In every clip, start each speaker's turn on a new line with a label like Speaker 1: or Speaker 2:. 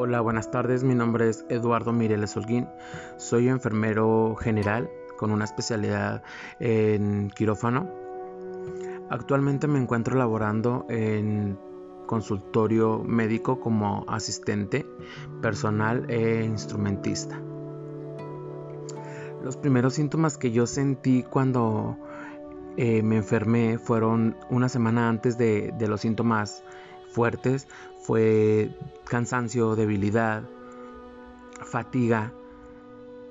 Speaker 1: Hola, buenas tardes. Mi nombre es Eduardo Mireles Holguín. Soy enfermero general con una especialidad en quirófano. Actualmente me encuentro laborando en consultorio médico como asistente personal e instrumentista. Los primeros síntomas que yo sentí cuando eh, me enfermé fueron una semana antes de, de los síntomas fuertes fue cansancio, debilidad, fatiga.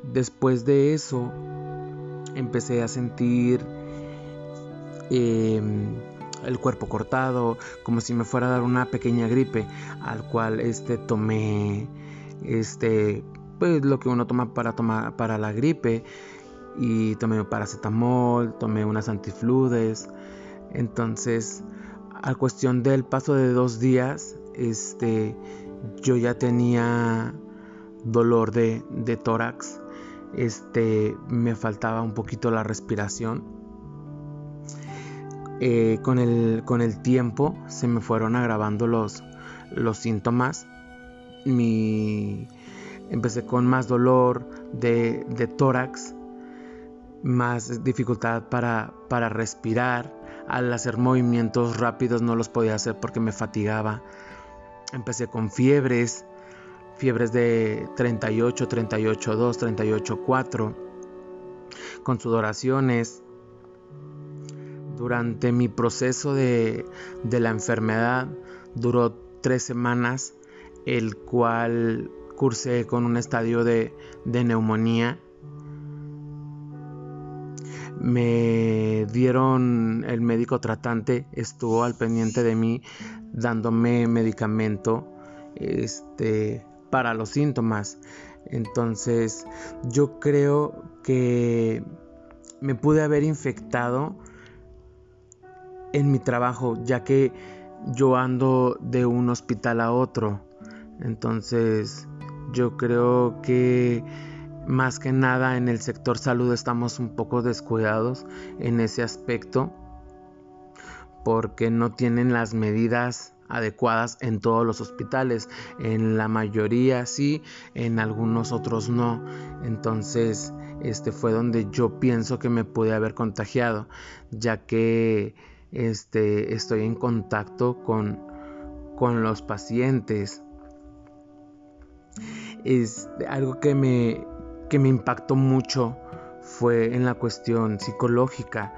Speaker 1: Después de eso empecé a sentir em, el cuerpo cortado, como si me fuera a dar una pequeña gripe, al cual este tomé este pues lo que uno toma para tomar para la gripe y tomé paracetamol, tomé unas antifludes. Entonces, a cuestión del paso de dos días, este, yo ya tenía dolor de, tórax, este, me faltaba un poquito la respiración. Eh, con, el, con, el, tiempo se me fueron agravando los, los síntomas. Mi, empecé con más dolor de, de tórax, más dificultad para, para respirar. Al hacer movimientos rápidos no los podía hacer porque me fatigaba. Empecé con fiebres, fiebres de 38, 38, 2, 38, 4, con sudoraciones. Durante mi proceso de, la enfermedad duró tres semanas, el cual cursé con un estadio de, de neumonía. Me dieron el médico tratante, estuvo al pendiente de mí dándome medicamento este, para los síntomas. Entonces yo creo que me pude haber infectado en mi trabajo, ya que yo ando de un hospital a otro. Entonces yo creo que más que nada en el sector salud estamos un poco descuidados en ese aspecto porque no tienen las medidas adecuadas en todos los hospitales. En la mayoría sí, en algunos otros no. Entonces, este fue donde yo pienso que me pude haber contagiado, ya que este, estoy en contacto con, con los pacientes. Es algo que me, que me impactó mucho fue en la cuestión psicológica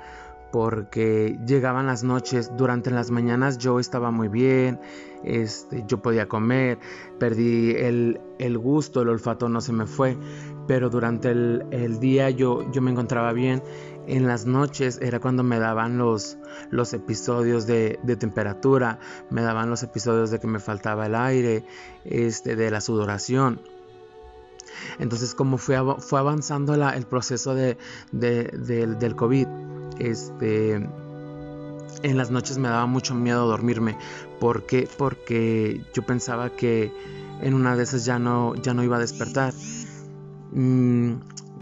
Speaker 1: porque llegaban las noches, durante las mañanas yo estaba muy bien, este, yo podía comer, perdí el, gusto, el olfato no se me fue, pero durante el, día yo, yo me encontraba bien. En las noches era cuando me daban los, los episodios de, temperatura, me daban los episodios de que me faltaba el aire, este, de la sudoración. Entonces, como fue, fue avanzando el proceso de, del COVID, este, en las noches me daba mucho miedo dormirme. ¿Por qué? Porque yo pensaba que en una de esas ya no, ya no iba a despertar. Mm,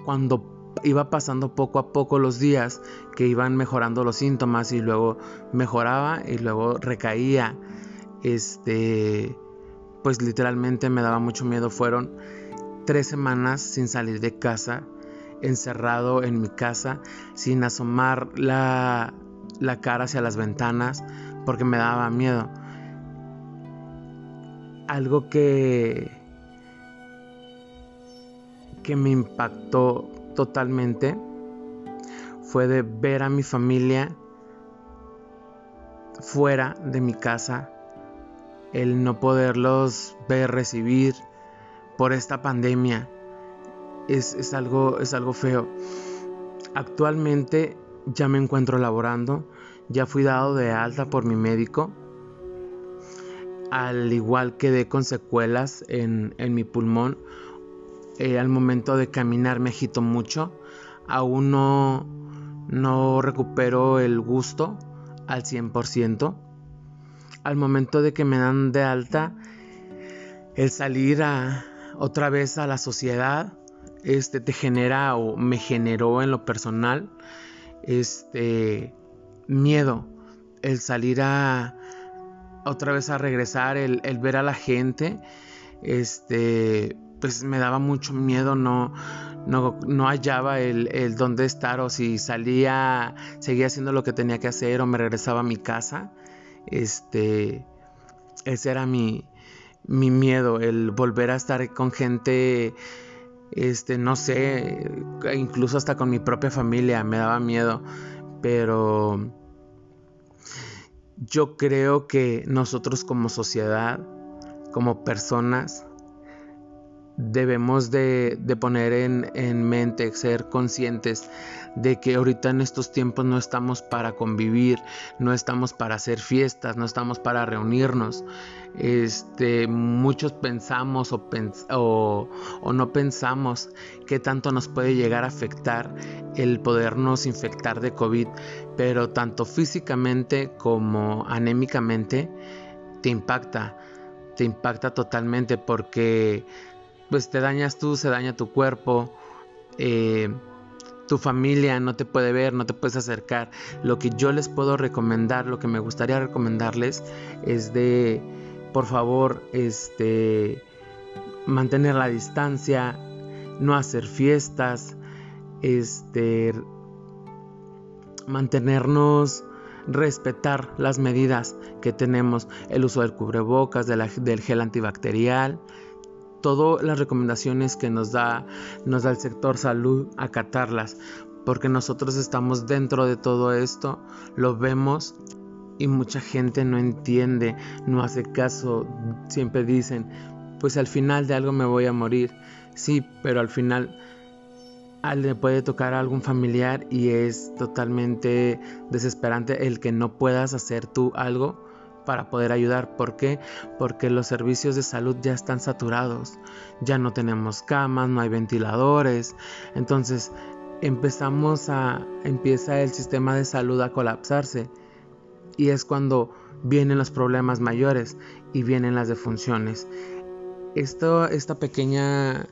Speaker 1: cuando iba pasando poco a poco los días, que iban mejorando los síntomas y luego mejoraba y luego recaía, este, pues literalmente me daba mucho miedo. Fueron tres semanas sin salir de casa encerrado en mi casa sin asomar la, cara hacia las ventanas porque me daba miedo. Algo que, que me impactó totalmente fue de ver a mi familia fuera de mi casa, el no poderlos ver, recibir por esta pandemia es, algo, es algo feo. Actualmente ya me encuentro laborando, ya fui dado de alta por mi médico, al igual quedé con secuelas en, mi pulmón. Eh, al momento de caminar me agito mucho, aún no, no recupero el gusto al 100%. Al momento de que me dan de alta, el salir a, otra vez a la sociedad, este, te genera o me generó en lo personal este miedo, el salir a otra vez a regresar, el, ver a la gente, este, pues me daba mucho miedo, no, no, no hallaba el, el, dónde estar o si salía, seguía haciendo lo que tenía que hacer o me regresaba a mi casa. Este, ese era mi, mi miedo, el volver a estar con gente, este, no sé, incluso hasta con mi propia familia, me daba miedo, pero yo creo que nosotros como sociedad, como personas, debemos de, poner en, en, mente, ser conscientes de que ahorita en estos tiempos no estamos para convivir, no estamos para hacer fiestas, no estamos para reunirnos. Este, muchos pensamos o, o, o no pensamos que tanto nos puede llegar a afectar el podernos infectar de COVID, pero tanto físicamente como anémicamente te impacta, te impacta totalmente porque pues te dañas tú, se daña tu cuerpo, eh, tu familia no te puede ver, no te puedes acercar. Lo que yo les puedo recomendar, lo que me gustaría recomendarles es de, por favor, este, mantener la distancia, no hacer fiestas, este, mantenernos respetar las medidas que tenemos, el uso del cubrebocas, del gel antibacterial, todas las recomendaciones que nos da, nos da el sector salud, acatarlas, porque nosotros estamos dentro de todo esto, lo vemos y mucha gente no entiende, no hace caso, siempre dicen, pues al final de algo me voy a morir, sí, pero al final le puede tocar a algún familiar y es totalmente desesperante el que no puedas hacer tú algo para poder ayudar. ¿Por qué? Porque los servicios de salud ya están saturados, ya no tenemos camas, no hay ventiladores, entonces empezamos a empieza el sistema de salud a colapsarse y es cuando vienen los problemas mayores y vienen las defunciones. Esto, esta pequeña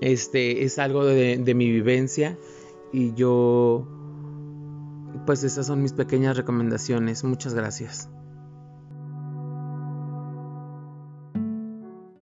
Speaker 1: este es algo de, de mi vivencia y yo pues esas son mis pequeñas recomendaciones. Muchas gracias.